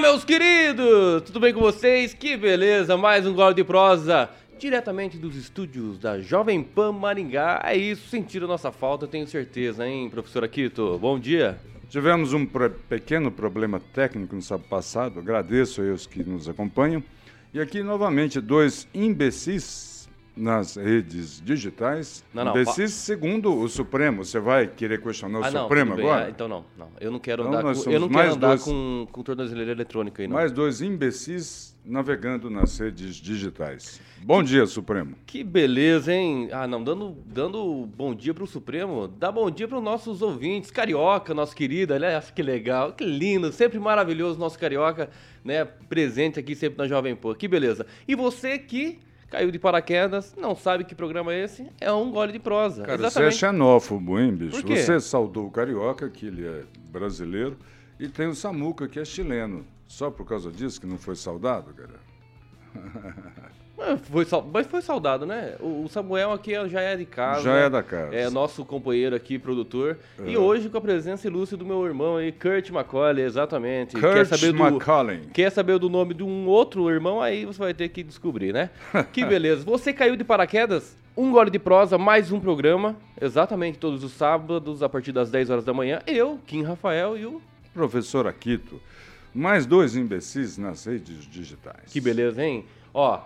meus queridos! Tudo bem com vocês? Que beleza! Mais um Gole de Prosa, diretamente dos estúdios da Jovem Pan Maringá. É isso, sentiram nossa falta, tenho certeza, hein, professor Aquito? Bom dia! Tivemos um pequeno problema técnico no sábado passado, agradeço a os que nos acompanham. E aqui, novamente, dois imbecis nas redes digitais. Não, não. Imbecis segundo o Supremo. Você vai querer questionar o ah, Supremo agora? Ah, então não, não. Eu não quero então, andar, com, eu não quero andar dois, com, com tornozeleira eletrônica aí, não. Mais dois imbecis navegando nas redes digitais. Bom dia, Supremo. Que beleza, hein? Ah, não, dando, dando bom dia para o Supremo, dá bom dia para os nossos ouvintes. Carioca, nosso querido, olha que legal, que lindo, sempre maravilhoso nosso Carioca, né? Presente aqui sempre na Jovem Pan. Que beleza. E você que caiu de paraquedas, não sabe que programa é esse, é um gole de prosa. Cara, Exatamente. você é xenófobo, hein, bicho? Você saudou o Carioca, que ele é brasileiro, e tem o Samuca, que é chileno. Só por causa disso que não foi saudado, cara? Foi, mas foi saudado, né? O Samuel aqui já é de casa. Já é da casa. É nosso companheiro aqui, produtor. É. E hoje com a presença ilustre do meu irmão aí, Kurt Macaulay, exatamente. Kurt quer saber do. Quer saber do nome de um outro irmão? Aí você vai ter que descobrir, né? que beleza. Você caiu de paraquedas? Um gole de prosa, mais um programa. Exatamente todos os sábados, a partir das 10 horas da manhã. Eu, Kim Rafael e o... Professor Aquito. Mais dois imbecis nas redes digitais. Que beleza, hein? Ó,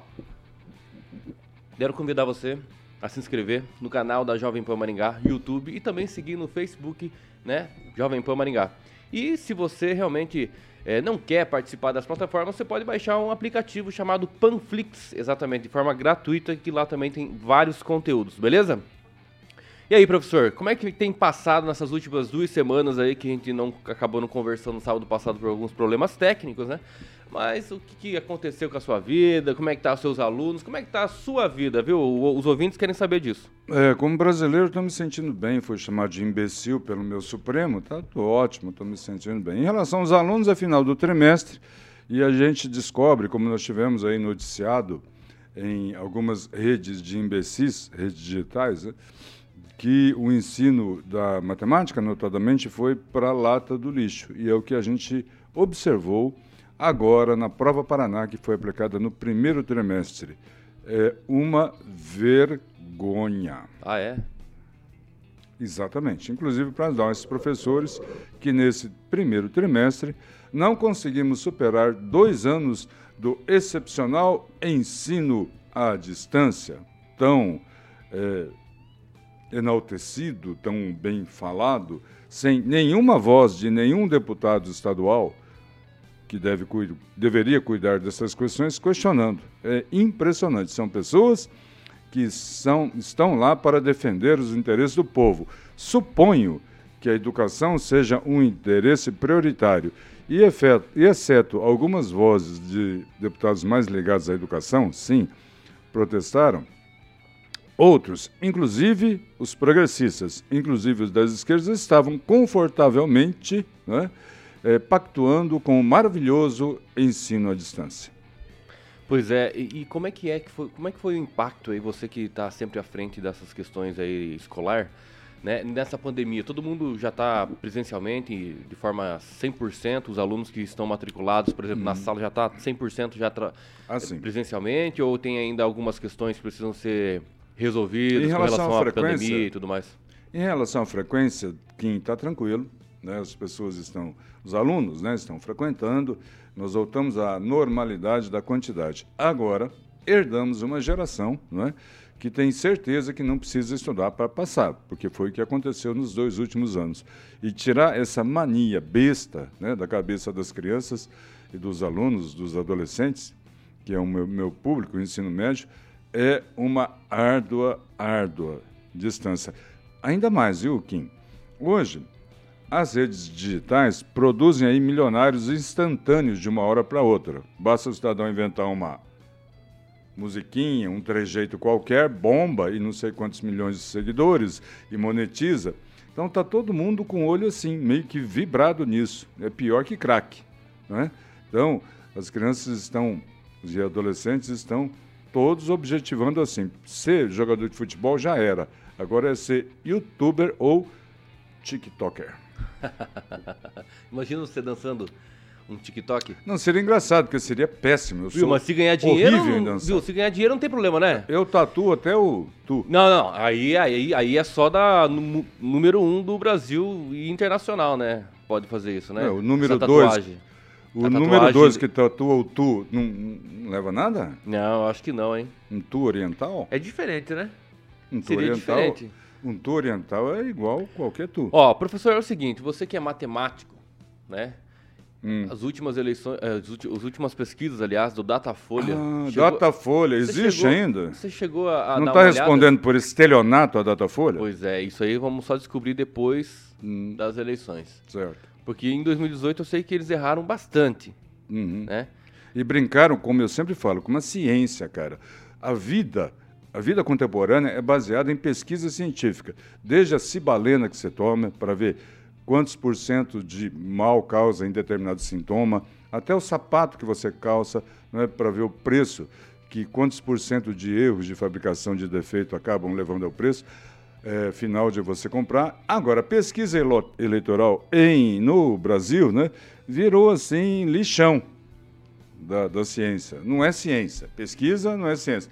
Quero convidar você a se inscrever no canal da Jovem Pan Maringá, YouTube e também seguir no Facebook, né, Jovem Pan Maringá. E se você realmente é, não quer participar das plataformas, você pode baixar um aplicativo chamado Panflix, exatamente, de forma gratuita, que lá também tem vários conteúdos, beleza? E aí, professor, como é que tem passado nessas últimas duas semanas aí que a gente não acabou não conversando no sábado passado por alguns problemas técnicos, né? Mas o que, aconteceu com a sua vida? Como é que tá os seus alunos? Como é que tá a sua vida, viu? Os ouvintes querem saber disso. É, como brasileiro, estou me sentindo bem. Fui chamado de imbecil pelo meu Supremo, tá? Tô ótimo, estou me sentindo bem. Em relação aos alunos, é final do trimestre e a gente descobre, como nós tivemos aí noticiado em algumas redes de imbecis, redes digitais, né? que o ensino da matemática, notadamente, foi para a lata do lixo. E é o que a gente observou agora na prova Paraná, que foi aplicada no primeiro trimestre. É uma vergonha. Ah, é? Exatamente. Inclusive para nós, professores, que nesse primeiro trimestre não conseguimos superar dois anos do excepcional ensino à distância, tão é, enaltecido, tão bem falado, sem nenhuma voz de nenhum deputado estadual que deve, deveria cuidar dessas questões, questionando. É impressionante. São pessoas que são, estão lá para defender os interesses do povo. Suponho que a educação seja um interesse prioritário. E, efeto, e exceto algumas vozes de deputados mais ligados à educação, sim, protestaram, outros, inclusive os progressistas, inclusive os das esquerdas, estavam confortavelmente né, é, pactuando com o maravilhoso ensino à distância. Pois é, e, e, como é que é que foi, como é que foi o impacto aí você que está sempre à frente dessas questões aí escolar, né? Nessa pandemia, todo mundo já está presencialmente de forma 100%, os alunos que estão matriculados, por exemplo, uhum. na sala já está 100% já ah, presencialmente ou tem ainda algumas questões que precisam ser resolvidas em relação relação à, à pandemia e tudo mais? Em relação à frequência, quem está tranquilo, né? As pessoas estão, os alunos, né, estão frequentando. Nós voltamos à normalidade da quantidade. Agora herdamos uma geração, né, que tem certeza que não precisa estudar para passar, porque foi o que aconteceu nos dois últimos anos. E tirar essa mania besta né, da cabeça das crianças e dos alunos, dos adolescentes, que é o meu, meu público, o ensino médio, é uma árdua, árdua distância. Ainda mais, viu, Kim? Hoje, as redes digitais produzem aí milionários instantâneos de uma hora para outra. Basta o cidadão inventar uma musiquinha, um trejeito qualquer, bomba e não sei quantos milhões de seguidores e monetiza. Então tá todo mundo com o olho assim, meio que vibrado nisso. É pior que crack, né? Então, as crianças estão, os adolescentes estão todos objetivando assim, ser jogador de futebol já era. Agora é ser youtuber ou tiktoker. Imagina você dançando um TikTok? Não, seria engraçado, porque seria péssimo. Eu Viu, sou mas se ganhar dinheiro, horrível viu, se ganhar dinheiro não tem problema, né? Eu tatuo até o tu. Não, não, aí, aí, aí é só da número um do Brasil e internacional, né? Pode fazer isso, né? É, o número dois. tatuagem. O número 2 que tatua o tu não, não leva nada? Não, acho que não, hein? Um tu oriental? É diferente, né? Um tu Seria oriental. diferente. Um tu oriental é igual qualquer tu. Ó, professor, é o seguinte, você que é matemático, né? Hum. As últimas eleições, eh, as, últimas pesquisas, aliás, do Datafolha. Ah, chegou- Datafolha, existe chegou- ainda? Você chegou a, a Não está respondendo por estelionato a Datafolha? Pois é, isso aí vamos só descobrir depois Hum, das eleições. certo. Porque em 2018 eu sei que eles erraram bastante, Uhum. né? E brincaram, como eu sempre falo, com uma ciência, cara. A vida, a vida contemporânea é baseada em pesquisa científica. Desde a cibalena que você toma para ver quantos por cento de mal causa em determinado sintoma, até o sapato que você calça, não é para ver o preço, que quantos por cento de erros de fabricação de defeito acabam levando ao preço é, final de você comprar. Agora, pesquisa elo- eleitoral em, no Brasil, né, virou assim lixão da, da ciência. Não é ciência. Pesquisa não é ciência.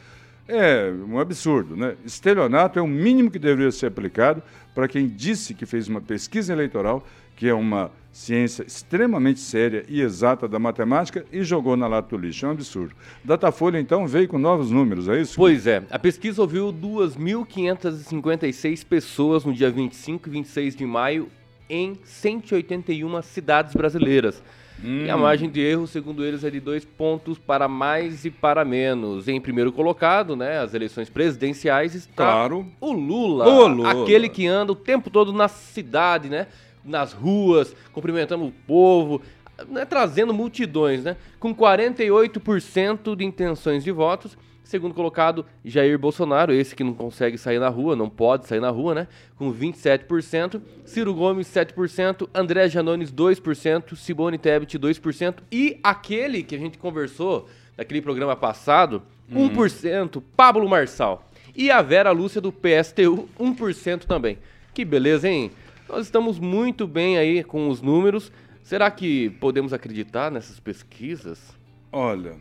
É um absurdo, né? Estelionato é o mínimo que deveria ser aplicado para quem disse que fez uma pesquisa eleitoral, que é uma ciência extremamente séria e exata da matemática, e jogou na lata do lixo. É um absurdo. Datafolha, então, veio com novos números, é isso? Pois é, a pesquisa ouviu 2.556 pessoas no dia 25 e 26 de maio em 181 cidades brasileiras. E a margem de erro, segundo eles, é de dois pontos para mais e para menos. Em primeiro colocado, né, as eleições presidenciais, está Claro. o Lula, O Lula. aquele que anda o tempo todo na cidade, né, nas ruas, cumprimentando o povo, né, trazendo multidões, né, com 48% de intenções de votos. Segundo colocado, Jair Bolsonaro, esse que não consegue sair na rua, não pode sair na rua, né? Com 27%. Ciro Gomes, 7%. André Janones, 2%. Simone Tebet, 2%. E aquele que a gente conversou naquele programa passado, 1%. Pablo Marçal. E a Vera Lúcia do PSTU, 1% também. Que beleza, hein? Nós estamos muito bem aí com os números. Será que podemos acreditar nessas pesquisas? Olha,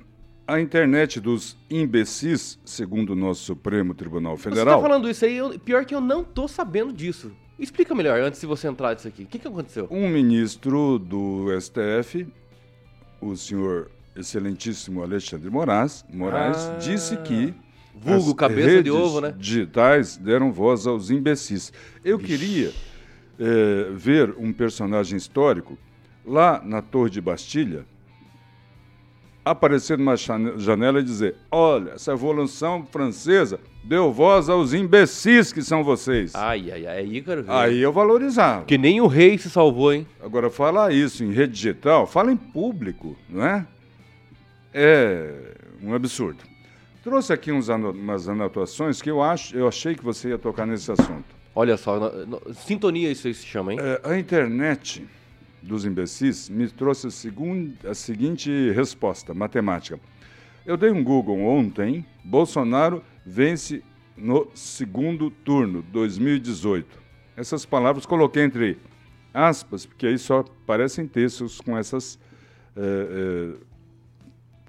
a internet dos imbecis, segundo o nosso Supremo Tribunal Você Federal. tá falando isso aí, eu- pior que eu não tô sabendo disso. Explica melhor, antes de você entrar disso aqui. O que, que aconteceu? Um ministro do STF, o senhor excelentíssimo Alexandre Moraes, Moraes Ah. disse que Vulgo as cabeça de redes ovo, né? digitais deram voz aos imbecis. Eu queria eh, ver um personagem histórico lá na Torre de Bastilha aparecer numa janela e dizer: Olha, essa Revolução Francesa deu voz aos imbecis que são vocês. Ai, ai, ai, aí eu quero ver. Aí eu valorizava. Que nem o rei se salvou, hein? Agora, falar isso em rede digital, fala em público, não é? É um absurdo. Trouxe aqui uns ano- umas anotações que eu, acho, eu achei que você ia tocar nesse assunto. Olha só, no- no- sintonia isso aí se chama, hein? É, a internet dos imbecis me trouxe a, segun- a seguinte resposta matemática. Eu dei um Google ontem, Bolsonaro vence no segundo turno, 2018. Essas palavras coloquei entre aspas, porque aí só parecem textos com essas eh, eh,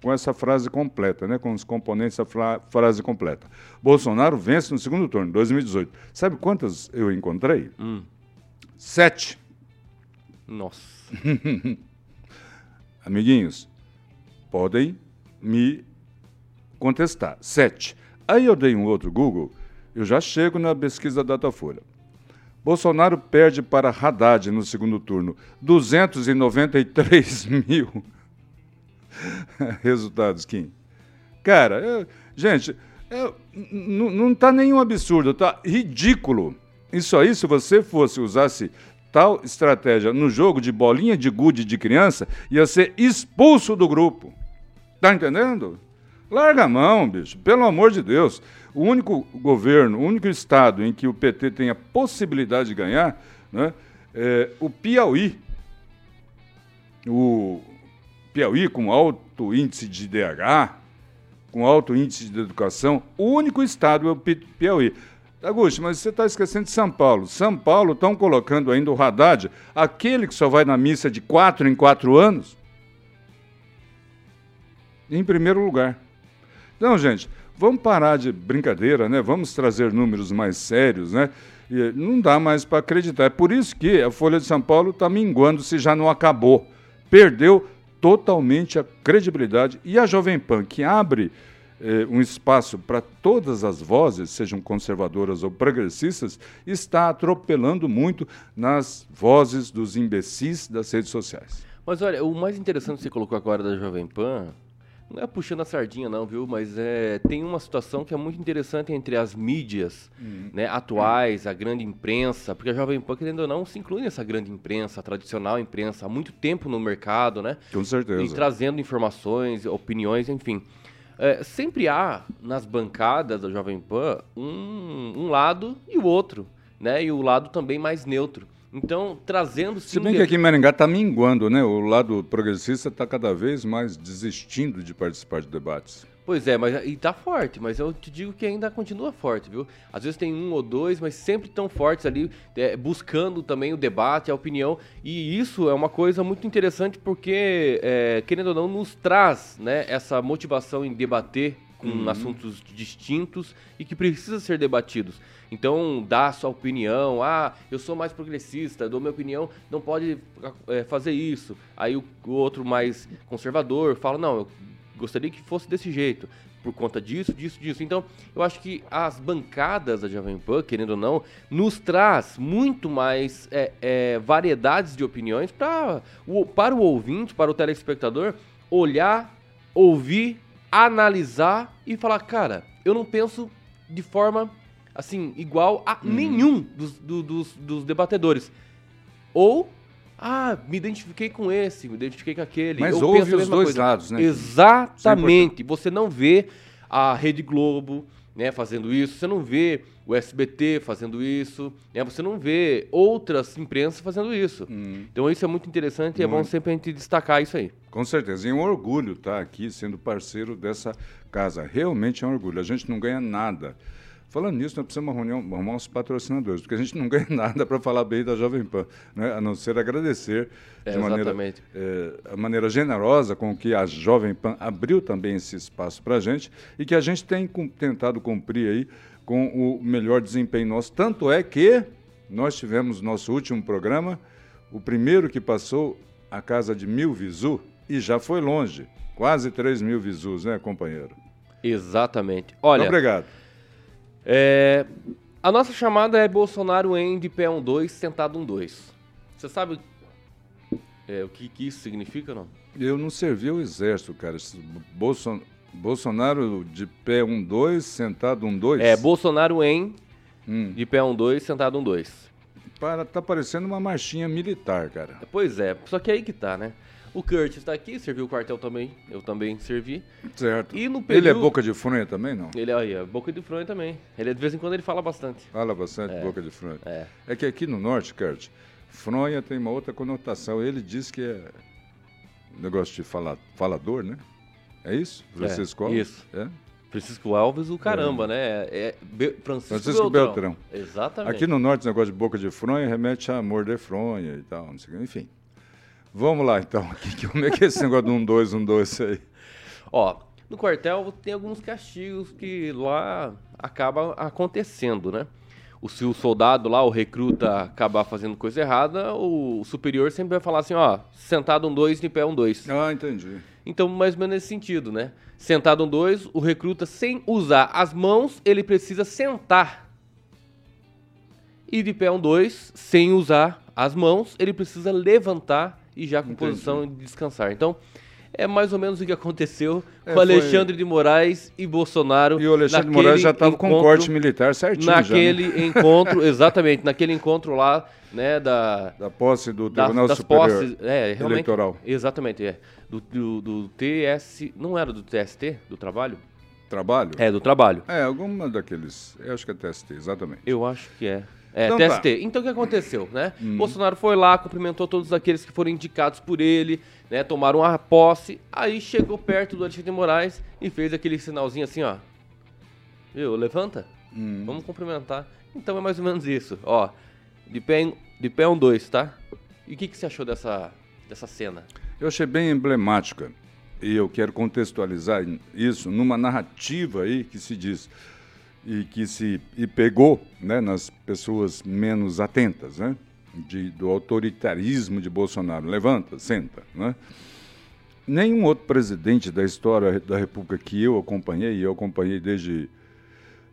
com essa frase completa, né, com os componentes da fra- frase completa. Bolsonaro vence no segundo turno, 2018. Sabe quantas eu encontrei? Hum. Sete. Nossa. Amiguinhos, podem me contestar. Sete. Aí eu dei um outro Google, eu já chego na pesquisa da Datafolha. Bolsonaro perde para Haddad no segundo turno. 293 mil resultados, Kim. Cara, eu- gente, eu- não está nenhum absurdo, tá ridículo. Isso aí, se você fosse usasse tal estratégia no jogo de bolinha de gude de criança, ia ser expulso do grupo. Tá entendendo? Larga a mão, bicho. Pelo amor de Deus. O único governo, o único estado em que o PT tem a possibilidade de ganhar, né, é o Piauí. O Piauí com alto índice de DH, com alto índice de educação, o único estado é o Pi- Piauí. Augusto, mas você está esquecendo de São Paulo. São Paulo estão colocando ainda o Haddad, aquele que só vai na missa de quatro em quatro anos. em primeiro lugar. Então, gente, vamos parar de brincadeira, né? Vamos trazer números mais sérios, né? E não dá mais para acreditar. É por isso que a Folha de São Paulo está minguando se já não acabou. Perdeu totalmente a credibilidade. E a Jovem Pan, que abre eh, um espaço para todas as vozes, sejam conservadoras ou progressistas, está atropelando muito nas vozes dos imbecis das redes sociais. Mas olha, o mais interessante que você colocou agora da Jovem Pan, não é puxando a sardinha não, viu? Mas é, tem uma situação que é muito interessante entre as mídias uhum. né, atuais, a grande imprensa, porque a Jovem Pan, querendo ou não, se inclui nessa grande imprensa, a tradicional imprensa, há muito tempo no mercado, né? Com certeza. E trazendo informações, opiniões, enfim. É, sempre há nas bancadas da Jovem Pan um, um lado e o outro, né? E o lado também mais neutro. Então, trazendo... Se bem que aqui em Maringá está minguando, né? O lado progressista está cada vez mais desistindo de participar de debates. Pois é, mas e tá forte, mas eu te digo que ainda continua forte, viu? Às vezes tem um ou dois, mas sempre tão fortes ali, é, buscando também o debate, a opinião. E isso é uma coisa muito interessante porque, é, querendo ou não, nos traz né, essa motivação em debater com uhum. assuntos distintos e que precisa ser debatidos. Então, dá a sua opinião. Ah, eu sou mais progressista, dou minha opinião, não pode é, fazer isso. Aí o, o, outro mais conservador fala, não, eu gostaria que fosse desse jeito. Por conta disso, disso, disso. Então, eu acho que as bancadas da Jovem Pan, querendo ou não, nos traz muito mais é, é, variedades de opiniões pra, o, para o ouvinte, para o telespectador, olhar, ouvir analisar e falar, cara, eu não penso de forma assim, igual a uhum. nenhum dos, do, dos, dos debatedores. Ou, ah, me identifiquei com esse, me identifiquei com aquele. Mas eu ouve os dois coisa. lados, né? Exatamente. É você não vê a Rede Globo né, fazendo isso, você não vê o SBT fazendo isso, né, você não vê outras imprensas fazendo isso. Hum. Então isso é muito interessante e é bom sempre a gente destacar isso aí. Com certeza. E é um orgulho estar aqui sendo parceiro dessa casa. Realmente é um orgulho. A gente não ganha nada. Falando nisso, nós precisamos arrumar, arrumar uns patrocinadores, porque a gente não ganha nada para falar bem da Jovem Pan, né? a não ser agradecer de é, maneira, é, a maneira generosa com que a Jovem Pan abriu também esse espaço para a gente e que a gente tem com, tentado cumprir aí com o melhor desempenho nosso. Tanto é que nós tivemos nosso último programa, o primeiro que passou a casa de mil visu, e já foi longe. Quase 3 mil visus, né, companheiro? Exatamente. Olha. Muito obrigado. É, a nossa chamada é Bolsonaro em de pé 1-2, sentado 1-2. Você sabe é, o que, que, isso significa, não? Eu não servi o exército, cara. Bolson... Bolsonaro de pé 1-2, sentado 1-2? É, Bolsonaro em hum. de pé 1-2, sentado 1-2. Para, tá parecendo uma marchinha militar, cara. Pois é, só que aí que tá, né? O Curtis está aqui, serviu o quartel também, eu também servi. Certo. E no período... Ele é boca de fronha também, não? Ele é, é boca de fronha também. Ele de vez em quando ele fala bastante. Fala bastante, é. boca de fronha. É. é que aqui no norte, Curtis, fronha tem uma outra conotação. Ele diz que é negócio de falar, falador, né? É isso? Francisco é, Alves? Isso. É? Francisco Alves, o caramba, é. né? É, é Francisco, Francisco Beltrão. Beltrão. Exatamente. Aqui no norte, o negócio de boca de fronha remete a morder fronha e tal, enfim. Vamos lá, então. Como é que é esse negócio de um dois, um dois aí? Ó, no quartel tem alguns castigos que lá acaba acontecendo, né? O, se o soldado lá, o recruta, acabar fazendo coisa errada, o superior sempre vai falar assim, ó, sentado um dois, de pé um dois. Ah, entendi. Então, mais ou menos nesse sentido, né? Sentado um dois, o recruta, sem usar as mãos, ele precisa sentar. E de pé um dois, sem usar as mãos, ele precisa levantar e já com Entendi. posição de descansar. Então, é mais ou menos o que aconteceu é, com Alexandre foi... de Moraes e Bolsonaro. E o Alexandre de Moraes já estava com corte militar certinho. Naquele já, né? encontro, exatamente, naquele encontro lá, né, da... Da posse do Tribunal da, Superior posses, é, Eleitoral. Exatamente, é. Do, do, do, TS... Não era do TST, do trabalho? Trabalho? É, do trabalho. É, alguma daqueles... Eu acho que é TST, exatamente. Eu acho que é. É, então, TST. Tá. Então o que aconteceu, né? Hum. Bolsonaro foi lá, cumprimentou todos aqueles que foram indicados por ele, né? Tomaram a posse. Aí chegou perto do Alexandre de Moraes e fez aquele sinalzinho assim, ó. Viu? Levanta. Hum. Vamos cumprimentar. Então é mais ou menos isso. Ó, de pé, de pé um dois, tá? E o que, que você achou dessa, dessa cena? Eu achei bem emblemática. e eu quero contextualizar isso numa narrativa aí que se diz e que se e pegou né, nas pessoas menos atentas, né, de, do autoritarismo de Bolsonaro. Levanta, senta. Né? Nenhum outro presidente da história da República que eu acompanhei, eu acompanhei desde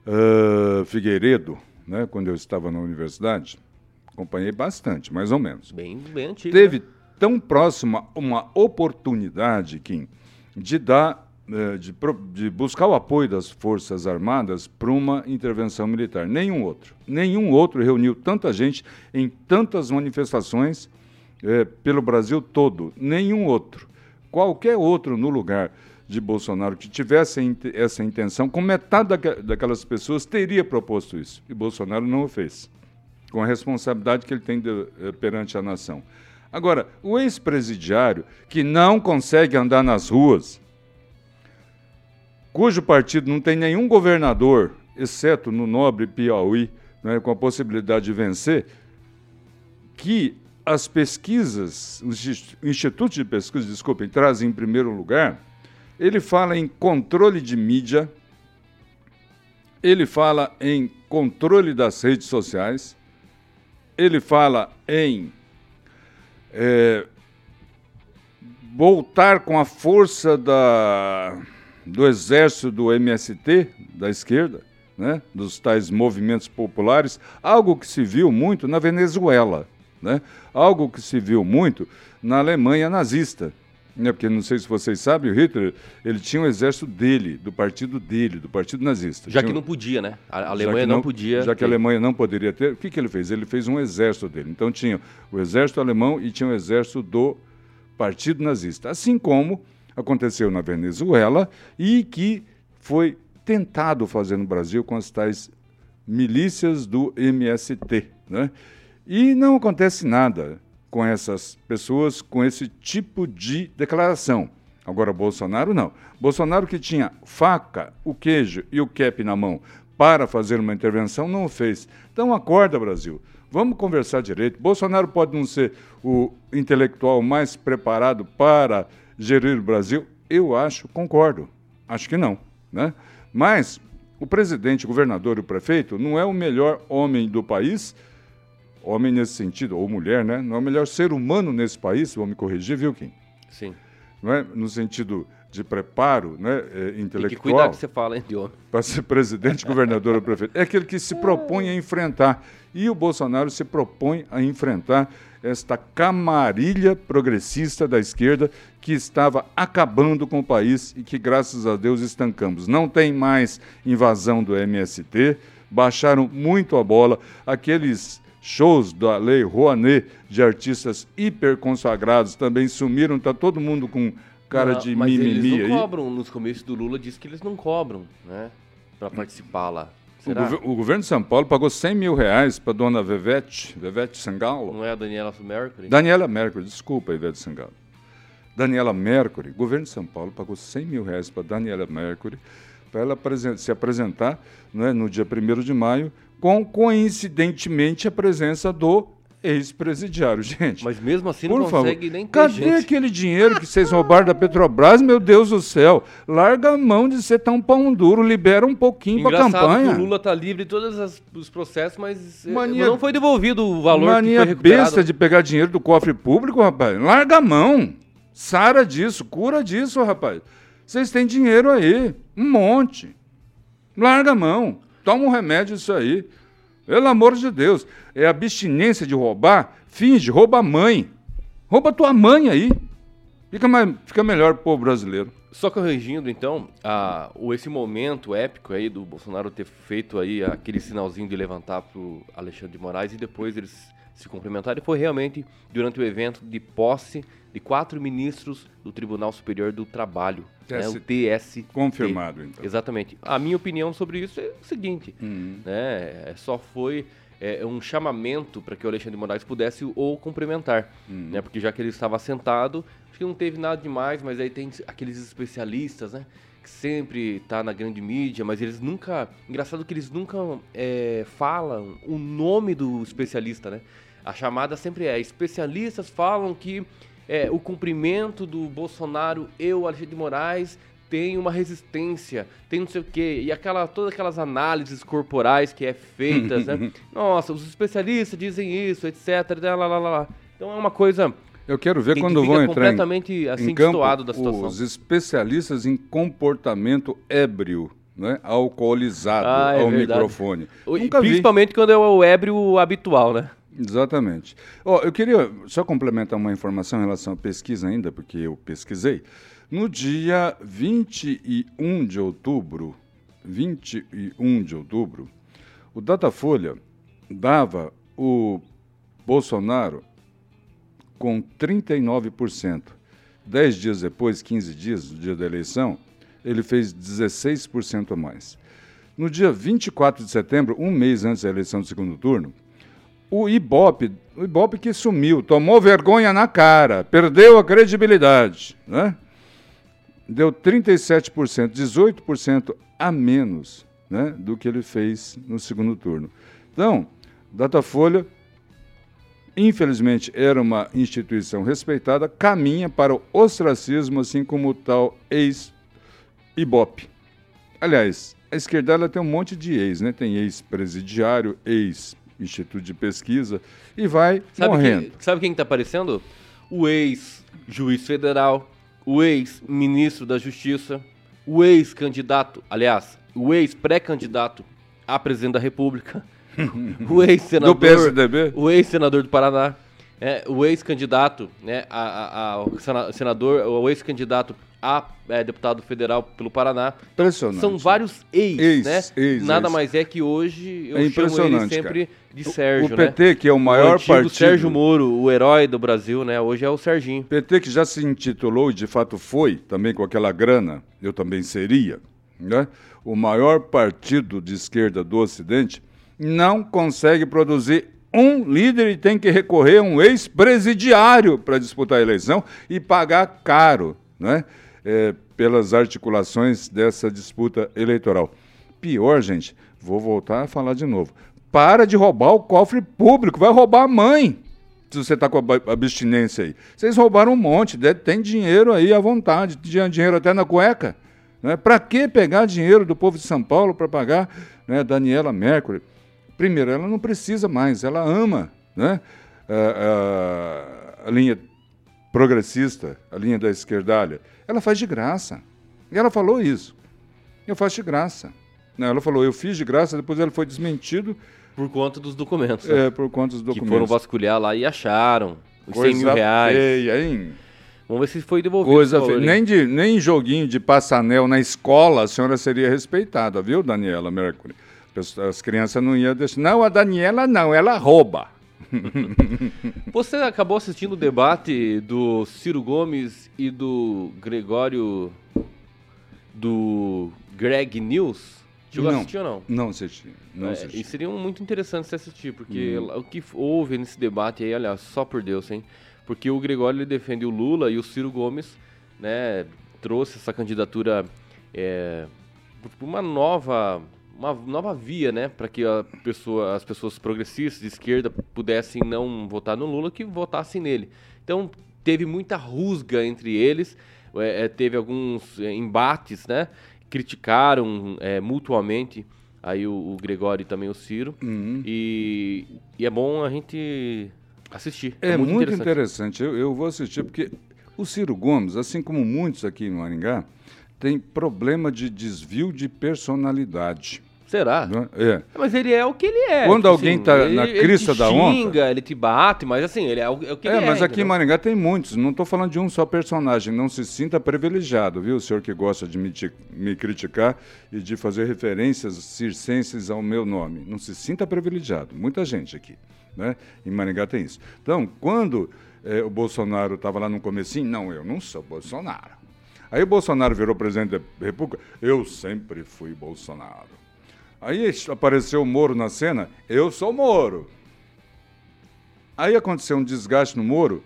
uh, Figueiredo, né, quando eu estava na universidade, acompanhei bastante, mais ou menos. Bem, bem antigo. Teve né? tão próxima uma oportunidade, Kim, de dar de, de, buscar o apoio das Forças Armadas para uma intervenção militar. Nenhum outro. Nenhum outro reuniu tanta gente em tantas manifestações eh, pelo Brasil todo. Nenhum outro. Qualquer outro no lugar de Bolsonaro que tivesse essa intenção, com metade daquelas pessoas teria proposto isso. E Bolsonaro não o fez, com a responsabilidade que ele tem de, eh, perante a nação. Agora, o ex-presidiário que não consegue andar nas ruas, cujo partido não tem nenhum governador, exceto no nobre Piauí, né, com a possibilidade de vencer, que as pesquisas, os institutos de pesquisa, desculpem, trazem em primeiro lugar, ele fala em controle de mídia, ele fala em controle das redes sociais, ele fala em é, voltar com a força da do exército do MST, da esquerda, né, dos tais movimentos populares, algo que se viu muito na Venezuela, né, algo que se viu muito na Alemanha nazista. Né, porque não sei se vocês sabem, o Hitler ele tinha um exército dele, do partido dele, do partido nazista. Já tinha, que não podia, né? A Alemanha não, não, podia. Já ter. que a Alemanha não poderia ter, o que, que ele fez? Ele fez um exército dele. Então tinha o exército alemão e tinha o exército do partido nazista. Assim como aconteceu na Venezuela e que foi tentado fazer no Brasil com as tais milícias do MST. Né? E não acontece nada com essas pessoas com esse tipo de declaração. Agora, Bolsonaro não. Bolsonaro, que tinha faca, o queijo e o cap na mão para fazer uma intervenção, não o fez. Então, acorda, Brasil. Vamos conversar direito. Bolsonaro pode não ser o intelectual mais preparado para gerir o Brasil? Eu acho, concordo. Acho que não. Né? Mas o presidente, o governador e o prefeito não é o melhor homem do país, homem nesse sentido, ou mulher, né? Não é o melhor ser humano nesse país, vou me corrigir, viu, Kim? Sim. Não é? No sentido de preparo né, é, intelectual. Tem que cuidar que você fala, hein, homem. Para ser presidente, governador ou prefeito. É aquele que se propõe a enfrentar. E o Bolsonaro se propõe a enfrentar esta camarilha progressista da esquerda que estava acabando com o país e que, graças a Deus, estancamos. Não tem mais invasão do MST, baixaram muito a bola. Aqueles shows da Lei Rouanet de artistas hiper consagrados também sumiram, está todo mundo com cara não, de mas mimimi eles não aí. cobram, nos começos do Lula disse que eles não cobram, né, para participar lá. O, o, governo de São Paulo pagou 100 mil reais para dona Vevete, Vevete Sangalo. Não é a Daniela Mercury? Daniela Mercury, desculpa, Ivete Sangalo. Daniela Mercury, o governo de São Paulo pagou 100 mil reais para Daniela Mercury para ela se apresentar é, no dia 1 de maio, com coincidentemente a presença do ex-presidiário, gente. Mas mesmo assim Por não favor, consegue nem ter Cadê gente? aquele dinheiro que vocês roubaram da Petrobras? Meu Deus do céu. Larga a mão de ser tão pão duro, libera um pouquinho para campanha. Que o Lula tá livre de todos os processos, mas eh, Mania, não foi devolvido o valor mania que foi recuperado. besta de pegar dinheiro do cofre público, rapaz. Larga a mão. Sara disso, cura disso, rapaz. Vocês têm dinheiro aí, um monte. Larga a mão. Toma um remédio isso aí. Pelo amor de Deus. É abstinência de roubar? Finge, rouba a mãe. Rouba tua mãe aí. Fica, mais, fica melhor pro povo brasileiro. Só corrigindo, então, a, o, esse momento épico aí do Bolsonaro ter feito aí aquele sinalzinho de levantar pro Alexandre de Moraes e depois eles se cumprimentaram, foi realmente durante o evento de posse de quatro ministros do Tribunal Superior do Trabalho, né, o TST. Confirmado, então. Exatamente. A minha opinião sobre isso é o seguinte, uhum. né, é, só foi é, um chamamento para que o Alexandre de Moraes pudesse o cumprimentar, uhum. né, porque já que ele estava sentado, acho que não teve nada demais, mas aí tem aqueles especialistas, né, que sempre está na grande mídia, mas eles nunca, engraçado que eles nunca é, falam o nome do especialista, né? A chamada sempre é especialistas falam que é, o cumprimento do Bolsonaro e o Alexandre de Moraes tem uma resistência, tem não sei o quê, e aquela, todas aquelas análises corporais que é feitas, né? Nossa, os especialistas dizem isso, etc. Lá, lá, lá. Então é uma coisa eu quero ver que, quando vão entrar completamente em, assim em campo da situação. os especialistas em comportamento ébrio, né? alcoolizado Ah, é ao verdade. microfone. O- e Nunca vi. Principalmente quando é o ébrio habitual, né? Exatamente. Ó, eu queria só complementar uma informação em relação à pesquisa ainda, porque eu pesquisei. No dia 21 de outubro, 21 de outubro, o Datafolha dava o Bolsonaro com 39%. Dez dias depois, 15 dias, do dia da eleição, ele fez 16% a mais. No dia 24 de setembro, um mês antes da eleição do segundo turno, o Ibope, o Ibope que sumiu, tomou vergonha na cara, perdeu a credibilidade, né? Deu 37%, 18% a menos né, do que ele fez no segundo turno. Então, Datafolha, infelizmente, era uma instituição respeitada, caminha para o ostracismo, assim como o tal ex-Ibope. Aliás, a esquerda ela tem um monte de ex, né? Tem ex-presidiário, ex-instituto de pesquisa e vai Sabe morrendo. quem, sabe quem está aparecendo? O ex-juiz federal, o ex-ministro da Justiça, o ex-candidato, aliás, o ex-pré-candidato a presidente da República, o ex-senador, Do PSDB? o ex-senador do Paraná, é, o ex-candidato, né, a, a- sena- senador, o ex-candidato a é, deputado federal pelo Paraná. Impressionante. São vários ex, Ex, né? ex, Nada ex. mais é que hoje eu É chamo ele impressionante, sempre de O- Sérgio, o né? PT, que é o o maior antigo partido. Sérgio Moro, o herói do Brasil, né? Hoje é o Serginho. PT que já se intitulou e de fato foi, também com aquela grana, eu também seria, né? o maior partido de esquerda do Ocidente, não consegue produzir um líder e tem que recorrer a um ex-presidiário para disputar a eleição e pagar caro né? É, pelas articulações dessa disputa eleitoral. Pior, gente, vou voltar a falar de novo. Para de roubar o cofre público, vai roubar a mãe se você está com a abstinência aí. Vocês roubaram um monte, tem dinheiro aí à vontade, dinheiro até na cueca. Né? Para que pegar dinheiro do povo de São Paulo para pagar né, Daniela Mercury? Primeiro, ela não precisa mais, ela ama né, a, a- a linha progressista, a linha da esquerdalha. Ela faz de graça. E ela falou isso. Eu faço de graça. Ela falou, eu fiz de graça, depois ela foi desmentido Por conta dos documentos. né? é, por conta dos que documentos. foram vasculhar lá e acharam os 100 Coisa mil reais. feia, hein? Vamos ver se foi devolvido. Coisa valor? Nem, de, nem joguinho de passanel na escola a senhora seria respeitada, viu, Daniela Mercury? As crianças não iam deixar. Não, a Daniela não, ela rouba. Você acabou assistindo o debate do Ciro Gomes e do Gregório. do Greg News? Chegou a Não. assistir ou não? Não assisti. Não É, assisti. e seria muito interessante se assistir, porque Hum. o que houve nesse debate aí, olha, só por Deus, hein? Porque o Gregório ele defende o Lula e o Ciro Gomes, né, trouxe essa candidatura é, por uma nova uma nova via, né, para que pessoa, as pessoas progressistas de esquerda pudessem não votar no Lula, que votassem nele. Então teve muita rusga entre eles, é, é, teve alguns é, embates, né? Criticaram é, mutuamente aí o, o Gregório e também o Ciro. Uhum. E, e é bom a gente assistir. É muito, interessante. interessante. Eu, eu vou assistir porque o Ciro Gomes, assim como muitos aqui em Maringá, tem problema de desvio de personalidade. Será? né? É. Mas ele é o que ele é. Quando alguém tá ele- na ele crista te da onda- xinga, ele te bate, mas assim, ele é o, é o que É, ele é. mas aqui em entendeu? Maringá tem muitos. Não estou falando de um só personagem. Não se sinta privilegiado, viu? O senhor que gosta de me, me criticar e de fazer referências circenses ao meu nome. Não se sinta privilegiado. Muita gente aqui, né? Em Maringá tem isso. Então, quando eh, o Bolsonaro estava lá no comecinho, não, eu não sou Bolsonaro. Aí o Bolsonaro virou presidente da República, eu sempre fui Bolsonaro. Aí apareceu o Moro na cena, eu sou Moro. Aí aconteceu um desgaste no Moro.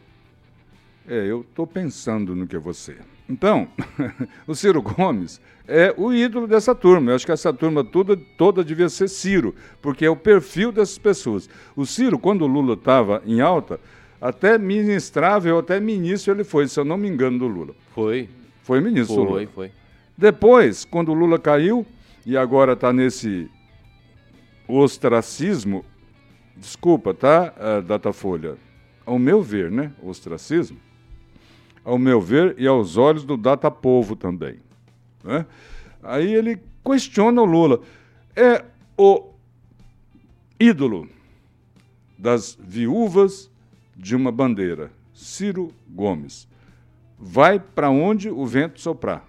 É, eu estou pensando no que é você. Então, o Ciro Gomes é o ídolo dessa turma. Eu acho que essa turma toda, toda devia ser Ciro, porque é o perfil dessas pessoas. O Ciro, quando o Lula estava em alta, até ministrável, até ministro ele foi, se eu não me engano, do Lula. Foi. Foi ministro foi, Lula. Foi, Depois, quando o Lula caiu e agora está nesse ostracismo, desculpa, tá, uh, Datafolha? Ao meu ver, né? Ostracismo. Ao meu ver e aos olhos do Datapovo também. Né? Aí ele questiona o Lula. É o ídolo das viúvas de uma bandeira, Ciro Gomes. Vai para onde o vento soprar.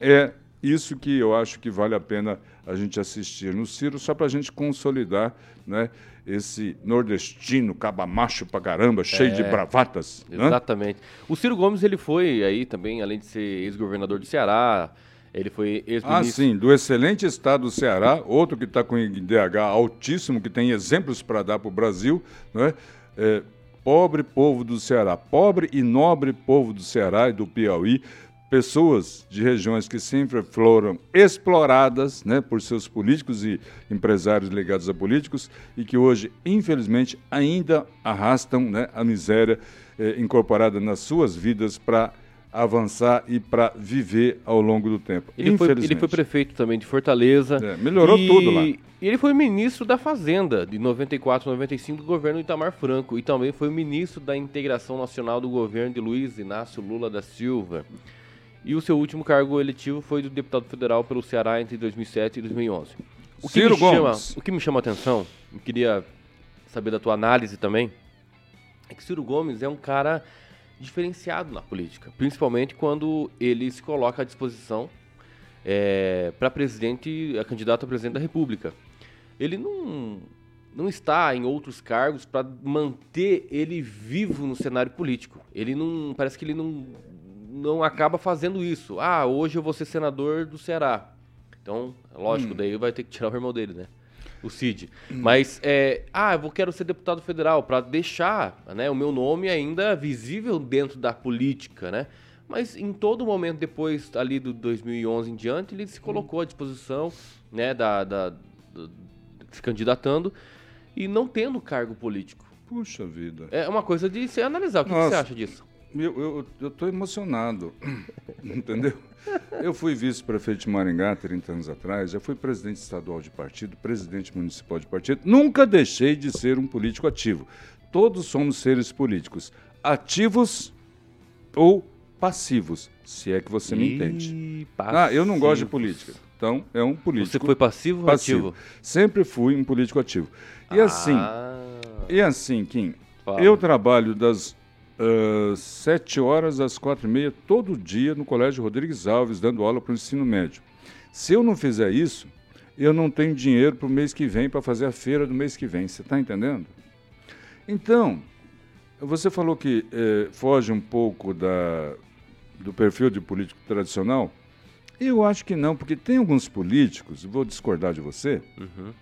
É isso que eu acho que vale a pena a gente assistir no Ciro, só para a gente consolidar né, esse nordestino cabamacho pra caramba, cheio é, de bravatas. Né? Exatamente. Né? O Ciro Gomes, ele foi aí também, além de ser ex-governador do Ceará, ele foi ex-ministro... Ah, sim, do excelente estado do Ceará, outro que está com IDH altíssimo, que tem exemplos para dar para o Brasil, né? É, pobre povo do Ceará, pobre e nobre povo do Ceará e do Piauí, pessoas de regiões que sempre foram exploradas né, por seus políticos e empresários ligados a políticos e que hoje, infelizmente, ainda arrastam né, a miséria eh, incorporada nas suas vidas para avançar e para viver ao longo do tempo. Ele foi, ele foi prefeito também de Fortaleza. É, melhorou e, tudo lá. E ele foi ministro da Fazenda de 94 a 95 do governo Itamar Franco e também foi ministro da Integração Nacional do governo de Luiz Inácio Lula da Silva. E o seu último cargo eletivo foi do deputado federal pelo Ceará entre 2007 e 2011. O que, Ciro me chama, o que me chama a atenção, eu queria saber da tua análise também, é que Ciro Gomes é um cara diferenciado na política, principalmente quando ele se coloca à disposição é, para presidente, a candidato a presidente da República. Ele não, não está em outros cargos para manter ele vivo no cenário político. Ele não parece que ele não não acaba fazendo isso. Ah, hoje eu vou ser senador do Ceará. Então, lógico, hum. daí vai ter que tirar o irmão dele, né? O Cid. Hum. Mas, é, ah, eu quero ser deputado federal para deixar né, o meu nome ainda visível dentro da política, né? Mas em todo momento depois ali do 2011 em diante, ele se colocou à disposição, né, da, da, da se candidatando e não tendo cargo político. Puxa vida. É uma coisa de se analisar. O que, que você acha disso? Eu estou emocionado, entendeu? Eu fui vice-prefeito de Maringá 30 anos atrás, já fui presidente estadual de partido, presidente municipal de partido. Nunca deixei de ser um político ativo. Todos somos seres políticos, ativos ou passivos, se é que você me entende. Ah, eu não gosto de política. Então, é um político. Você foi passivo, ou ativo? Sempre fui um político ativo. E assim, ah. assim, e assim, Kim, Fala. eu trabalho das uh, sete horas às quatro e meia, todo dia, no Colégio Rodrigues Alves, dando aula para o ensino médio. Se eu não fizer isso, eu não tenho dinheiro para o mês que vem, para fazer a feira do mês que vem. Você está entendendo? Então, você falou que eh, foge um pouco da, do perfil de político tradicional. Eu acho que não, porque tem alguns políticos, vou discordar de você. Uhum.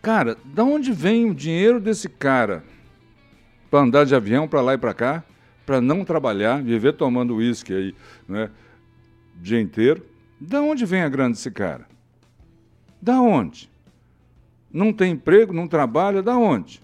Cara, da onde vem o dinheiro desse cara? Para andar de avião para lá e para cá, para não trabalhar, viver tomando uísque aí, né, o dia inteiro. Da onde vem a grana desse cara? Da onde? Não tem emprego, não trabalha, da onde?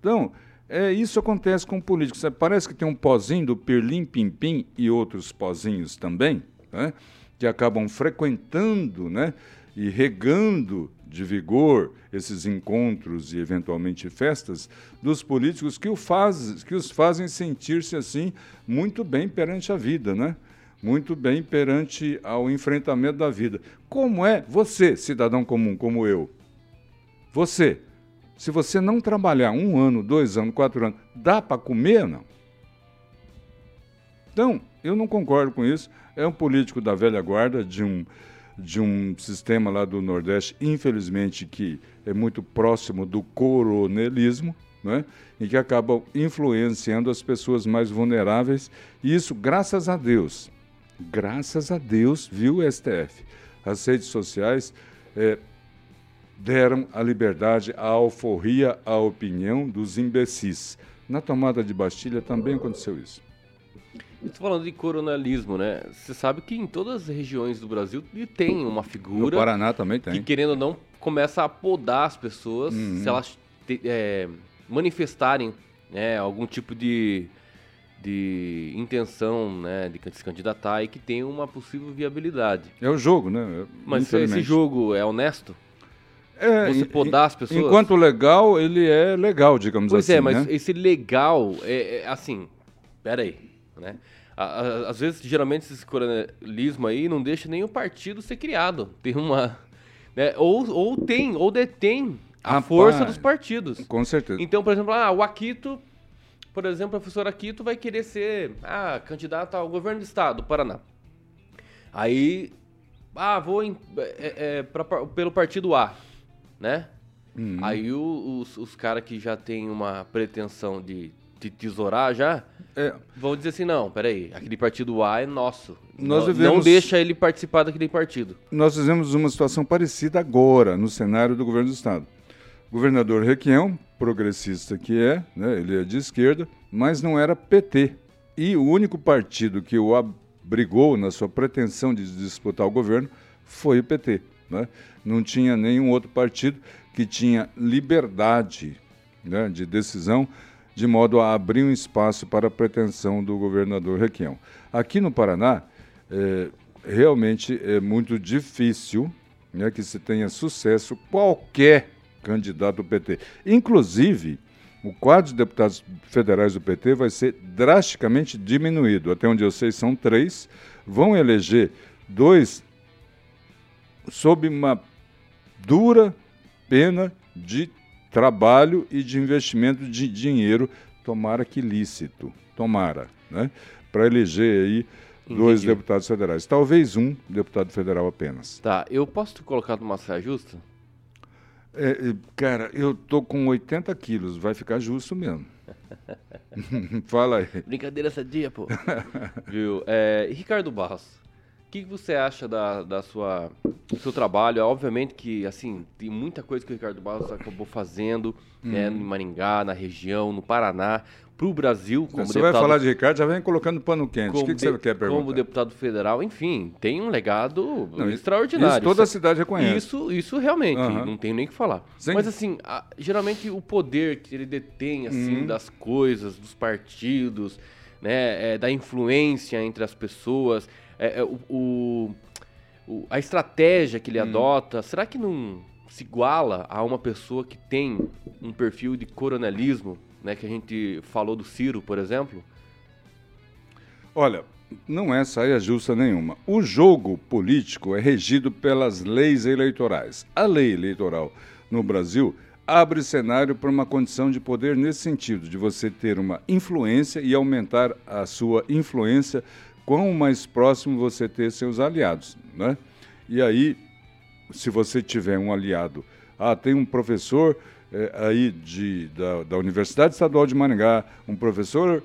Então, é, isso acontece com políticos. Parece que tem um pozinho do Pirlim Pimpim e outros pozinhos também, né, que acabam frequentando né, e regando de vigor esses encontros e eventualmente festas dos políticos que, o faz, que os fazem sentir-se assim muito bem perante a vida, né? Muito bem perante ao enfrentamento da vida. Como é você, cidadão comum como eu? Você, se você não trabalhar um ano, dois anos, quatro anos, dá para comer ou não? Então, eu não concordo com isso. É um político da velha guarda, de um de um sistema lá do Nordeste, infelizmente, que é muito próximo do coronelismo, né? e que acabam influenciando as pessoas mais vulneráveis. E isso, graças a Deus, graças a Deus, viu STF. As redes sociais é, deram a liberdade, a alforria, a opinião dos imbecis. Na tomada de Bastilha também aconteceu isso. Estou falando de coronelismo, né? Você sabe que em todas as regiões do Brasil tem uma figura. No Paraná também tem. Que, querendo ou não, começa a podar as pessoas uhum. se elas te, é, manifestarem né, algum tipo de, de intenção né, de se candidatar e que tem uma possível viabilidade. É o jogo, né? Mas esse jogo é honesto? É, Você podar as pessoas? Enquanto legal, ele é legal, digamos pois assim. Pois é, mas né? esse legal, é, é assim, peraí, né? Às vezes, geralmente, esse coronelismo aí não deixa o partido ser criado. Tem uma... Né? Ou, ou tem, ou detém a força dos partidos. Com certeza. Então, por exemplo, ah, o Aquito, por exemplo, o professor Aquito vai querer ser ah, candidato ao governo do estado do Paraná. Aí, ah, vou em, é, é, pra, pelo partido A né? Uhum. Aí o, os, os caras que já tem uma pretensão de, de tesourar já, é. vão dizer assim, não, peraí, aquele partido A é nosso. Nós não, vivemos, não deixa ele participar daquele partido. Nós vivemos uma situação parecida agora, no cenário do governo do Estado. O governador Requião, progressista que é, né, ele é de esquerda, mas não era PT. E o único partido que o abrigou na sua pretensão de disputar o governo foi o PT. Né? Não tinha nenhum outro partido que tinha liberdade né, de decisão, de modo a abrir um espaço para a pretensão do governador Requião. Aqui no Paraná, é, realmente é muito difícil né, que se tenha sucesso qualquer candidato do PT. Inclusive, o quadro de deputados federais do PT vai ser drasticamente diminuído. Até onde eu sei, são três. Vão eleger dois sob uma dura pena de trabalho e de investimento de dinheiro, tomara que lícito, tomara, né? Para eleger aí dois Entendi. deputados federais. Talvez um deputado federal apenas. Tá, eu posso te colocar numa saia justa? É, é cara, eu tô com 80 quilos, vai ficar justo mesmo. Fala aí. Brincadeira sadia, pô. Viu? É, Ricardo Barros, o que, você acha da, da sua, do seu trabalho? Obviamente que, assim, tem muita coisa que o Ricardo Barros acabou fazendo, hum. né, em Maringá, na região, no Paraná, para o Brasil. Como você deputado, vai falar de Ricardo, já vem colocando pano quente. O que, que, você quer perguntar? Como deputado federal, enfim, tem um legado não, extraordinário. Isso toda a cidade reconhece. Isso, isso realmente, uhum. não tenho nem o que falar. Sim. Mas, assim, a, geralmente o poder que ele detém, assim, uhum. das coisas, dos partidos, né, é, da influência entre as pessoas é, é, o, o, o, a estratégia que ele hum. adota, será que não se iguala a uma pessoa que tem um perfil de coronelismo, né, que a gente falou do Ciro, por exemplo? Olha, não é saia justa nenhuma. O jogo político é regido pelas leis eleitorais. A lei eleitoral no Brasil abre cenário para uma condição de poder nesse sentido, de você ter uma influência e aumentar a sua influência quão mais próximo você ter seus aliados, né? E aí, se você tiver um aliado, ah, tem um professor é, aí de, da, da Universidade Estadual de Maringá, um professor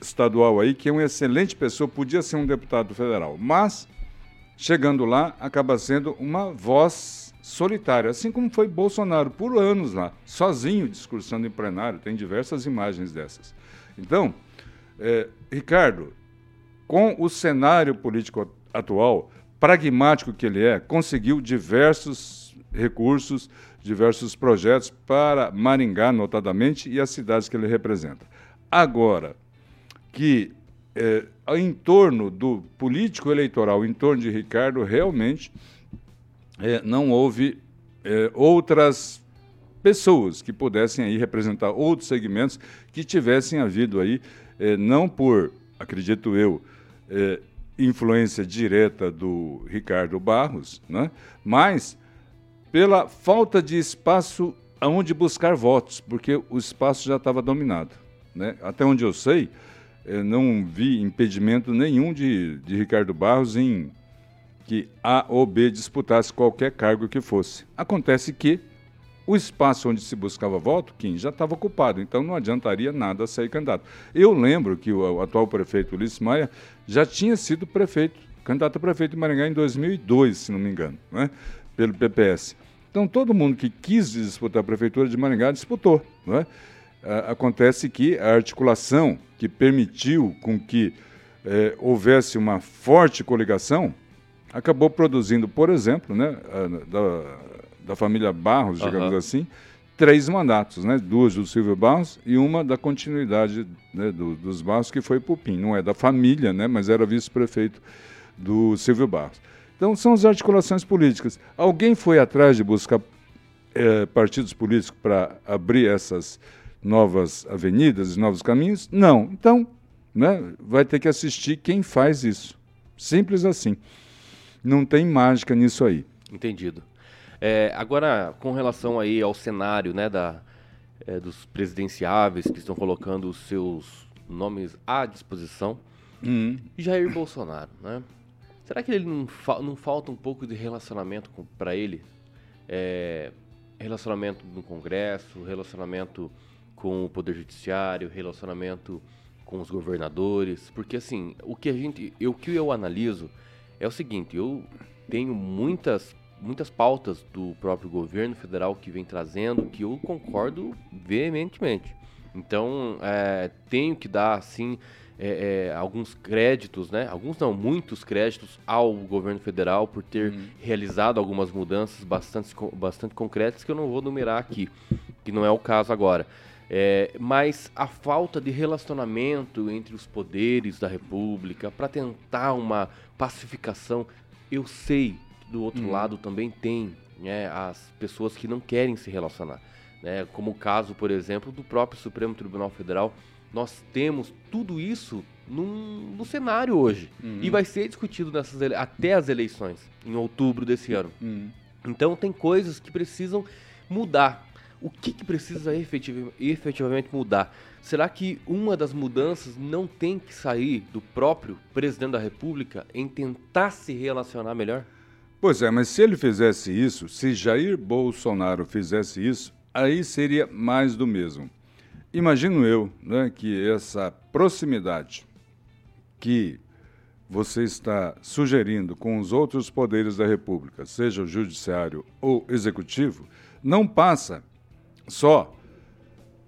estadual aí que é uma excelente pessoa, podia ser um deputado federal, mas chegando lá acaba sendo uma voz solitária, assim como foi Bolsonaro por anos lá, sozinho discursando em plenário, tem diversas imagens dessas. Então, é, Ricardo, com o cenário político atual, pragmático que ele é, conseguiu diversos recursos, diversos projetos para Maringá, notadamente, e as cidades que ele representa. Agora, que é, em torno do político eleitoral, em torno de Ricardo, realmente é, não houve é, outras pessoas que pudessem aí representar outros segmentos que tivessem havido aí, não por, acredito eu, é, influência direta do Ricardo Barros, né? mas pela falta de espaço aonde buscar votos, porque o espaço já estava dominado. Né? Até onde eu sei, eu não vi impedimento nenhum de, de Ricardo Barros em que A ou B disputasse qualquer cargo que fosse. Acontece que o espaço onde se buscava voto, Kim, já estava ocupado, então não adiantaria nada sair candidato. Eu lembro que o, atual prefeito Ulisses Maia já tinha sido prefeito, candidato a prefeito de Maringá em 2002, se não me engano, né, pelo PPS. Então todo mundo que quis disputar a prefeitura de Maringá disputou. Né? Acontece que a articulação que permitiu com que é, houvesse uma forte coligação acabou produzindo, por exemplo, né, da, da família Barros, digamos uhum. assim, três mandatos, né? duas do Silvio Barros e uma da continuidade né, do, dos Barros, que foi Pupim. Não é da família, né? mas era vice-prefeito do Silvio Barros. Então, são as articulações políticas. Alguém foi atrás de buscar é, partidos políticos para abrir essas novas avenidas e novos caminhos? Não. Então, né, vai ter que assistir quem faz isso. Simples assim. Não tem mágica nisso aí. Entendido. É, agora, com relação aí ao cenário né, da, é, dos presidenciáveis que estão colocando os seus nomes à disposição, uhum. Jair Bolsonaro, né? Será que ele não, fa não falta um pouco de relacionamento para ele? É, relacionamento no Congresso, relacionamento com o Poder Judiciário, relacionamento com os governadores, porque assim, o que a gente, eu, o que eu analiso é o seguinte, eu tenho muitas muitas pautas do próprio governo federal que vem trazendo que eu concordo veementemente. Então, é, tenho que dar, assim, é, é, alguns créditos, né? Alguns não, muitos créditos ao governo federal por ter uhum. realizado algumas mudanças bastante, bastante concretas que eu não vou numerar aqui, que não é o caso agora. É, mas a falta de relacionamento entre os poderes da República para tentar uma pacificação, eu sei do outro uhum. lado também tem né, as pessoas que não querem se relacionar. Né, como o caso, por exemplo, do próprio Supremo Tribunal Federal. Nós temos tudo isso num, no cenário hoje. Uhum. E vai ser discutido nessas até as eleições, em outubro desse ano. Uhum. Então tem coisas que precisam mudar. O que, que precisa efetiv efetivamente mudar? Será que uma das mudanças não tem que sair do próprio presidente da República em tentar se relacionar melhor? Pois é, mas se ele fizesse isso, se Jair Bolsonaro fizesse isso, aí seria mais do mesmo. Imagino eu né, que essa proximidade que você está sugerindo com os outros poderes da República, seja o judiciário ou executivo, não passa só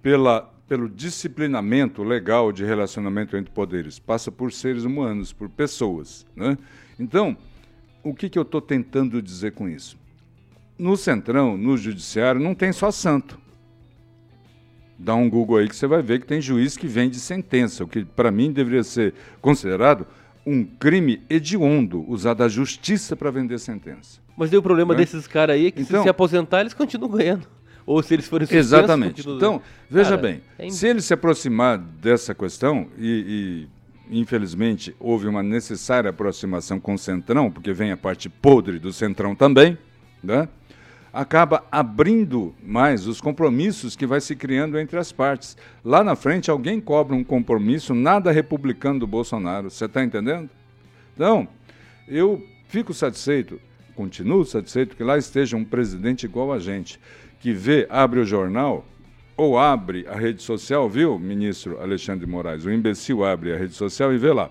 pela, pelo disciplinamento legal de relacionamento entre poderes, passa por seres humanos, por pessoas. Né? Então, o que, que eu estou tentando dizer com isso? No Centrão, no Judiciário, não tem só santo. Dá um Google aí que você vai ver que tem juiz que vende sentença, o que para mim deveria ser considerado um crime hediondo, usar da justiça para vender sentença. Mas o problema né? desses caras aí é que então, se se aposentar, eles continuam ganhando. Ou se eles forem suspensos, Exatamente. Então, veja Cara, bem, é se ele se aproximar dessa questão e, e infelizmente, houve uma necessária aproximação com o Centrão, porque vem a parte podre do Centrão também, né? acaba abrindo mais os compromissos que vai se criando entre as partes. Lá na frente, alguém cobra um compromisso, nada republicano do Bolsonaro. Você está entendendo? Então, eu fico satisfeito, continuo satisfeito que lá esteja um presidente igual a gente, que vê, abre o jornal ou abre a rede social, viu, ministro Alexandre de Moraes? O imbecil abre a rede social e vê lá.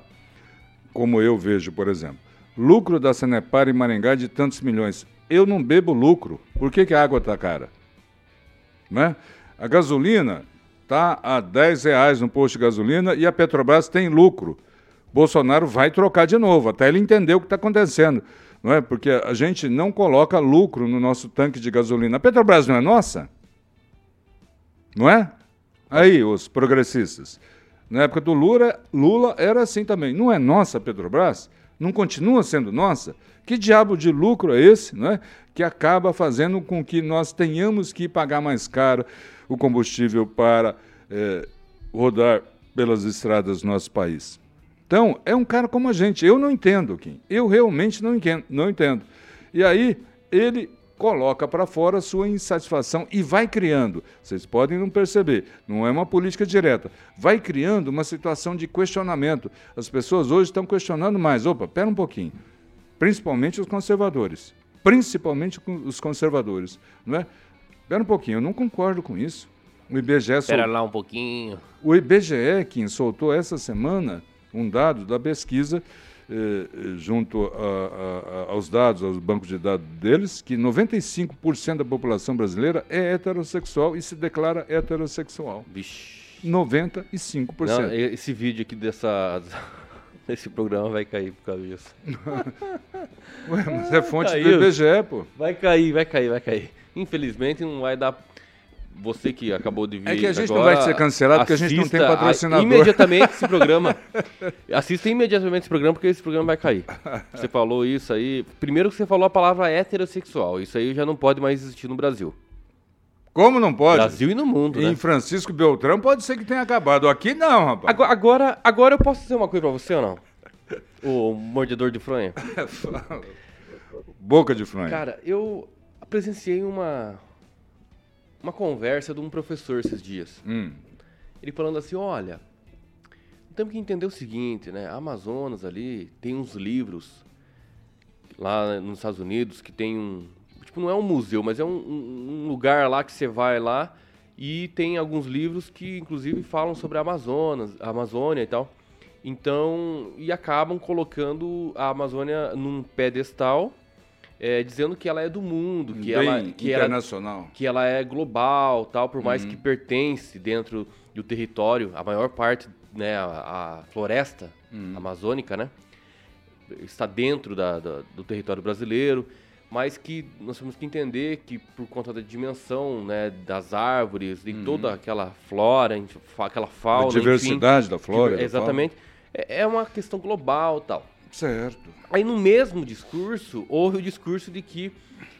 Como eu vejo, por exemplo. Lucro da Sanepar em Maringá de tantos milhões. Eu não bebo lucro. Por que, que a água está cara? Né? A gasolina está a 10 reais no posto de gasolina e a Petrobras tem lucro. Bolsonaro vai trocar de novo, até ele entender o que está acontecendo. Não é? Porque a gente não coloca lucro no nosso tanque de gasolina. A Petrobras não é nossa? Não é? Aí, os progressistas. Na época do Lula, Lula era assim também. Não é nossa Petrobras? Não continua sendo nossa? Que diabo de lucro é esse, não é? Que acaba fazendo com que nós tenhamos que pagar mais caro o combustível para é, rodar pelas estradas do nosso país. Então, é um cara como a gente. Eu não entendo, Kim. Eu realmente não entendo. Não entendo. E aí, ele coloca para fora sua insatisfação e vai criando, vocês podem não perceber, não é uma política direta, vai criando uma situação de questionamento. As pessoas hoje estão questionando mais. Opa, pera um pouquinho. Principalmente os conservadores. Principalmente os conservadores. Não é? Pera um pouquinho, eu não concordo com isso. O IBGE Espera sol... lá um pouquinho. O IBGE, quem soltou essa semana um dado da pesquisa junto a, a, aos dados, aos bancos de dados deles, que 95% da população brasileira é heterossexual e se declara heterossexual. Vixe. 95%. Não, esse vídeo aqui dessa. Esse programa vai cair por causa disso. Ué, mas é fonte Caiu. do IBGE, pô. Vai cair, vai cair, vai cair. Infelizmente não vai dar você que acabou de vir. É que a gente agora, não vai ser cancelado porque a gente não tem patrocinador. Imediatamente esse programa. assista imediatamente esse programa porque esse programa vai cair. Você falou isso aí. Primeiro que você falou a palavra heterossexual. Isso aí já não pode mais existir no Brasil. Como não pode? Brasil e no mundo, Em né? Francisco Beltrão pode ser que tenha acabado. Aqui não, rapaz. Agora, agora, agora eu posso dizer uma coisa pra você ou não? O mordedor de fronha. Boca de fronha. Cara, eu presenciei uma uma conversa de um professor esses dias. Hum. Ele falando assim, olha, temos que entender o seguinte, né? A Amazonas ali tem uns livros lá nos Estados Unidos que tem um, tipo, não é um museu, mas é um, um- lugar lá que você vai lá e tem alguns livros que inclusive falam sobre a Amazonas, a Amazônia e tal. Então, e acabam colocando a Amazônia num pedestal, é, dizendo que ela é do mundo, que Bem ela, que ela internacional. que ela é global, tal, por Uhum. mais que pertence dentro do território, a maior parte, né, a, a floresta Uhum. amazônica, né, está dentro da- da- do território brasileiro, mas que nós temos que entender que por conta da dimensão, né, das árvores, de toda aquela flora, enfim, aquela fauna, Uhum. A enfim, diversidade da flora. da exatamente, é, é uma questão global, tal. Certo. Aí no mesmo discurso, houve o discurso de que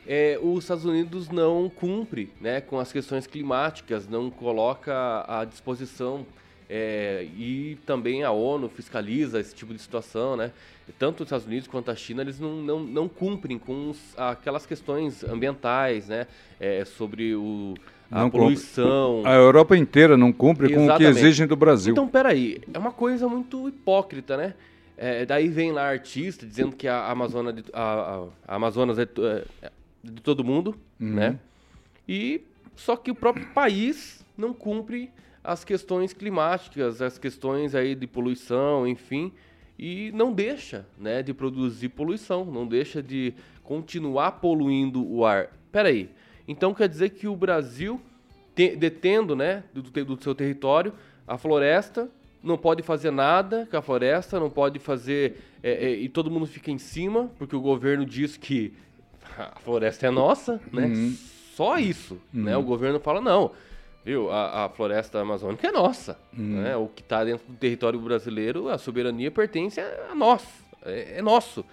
é, os Estados Unidos não cumpre né, com as questões climáticas, não coloca à disposição é, e também a ONU fiscaliza esse tipo de situação, né? Tanto os Estados Unidos quanto a China, eles não, não, não cumprem com os- aquelas questões ambientais, né? É, sobre o, a Não cumpre. poluição. A Europa inteira não cumpre com o que Exatamente. exigem do Brasil. Então, peraí, é uma coisa muito hipócrita, né? É, daí vem lá artista dizendo que a, Amazônia de- a, a- Amazonas é, é- é de todo mundo, né? E só que o próprio país não cumpre as questões climáticas, as questões aí de poluição, enfim, e não deixa, né, de produzir poluição, não deixa de continuar poluindo o ar. Peraí, então quer dizer que o Brasil te- detendo, né, do, do seu território, a floresta, não pode fazer nada com a floresta, não pode fazer. é, é, e todo mundo fica em cima, porque o governo diz que a floresta é nossa, né? Só isso, né? O governo fala, não, viu, a, a floresta amazônica é nossa, né? O que está dentro do território brasileiro, a soberania pertence a, a nós, é, é nosso.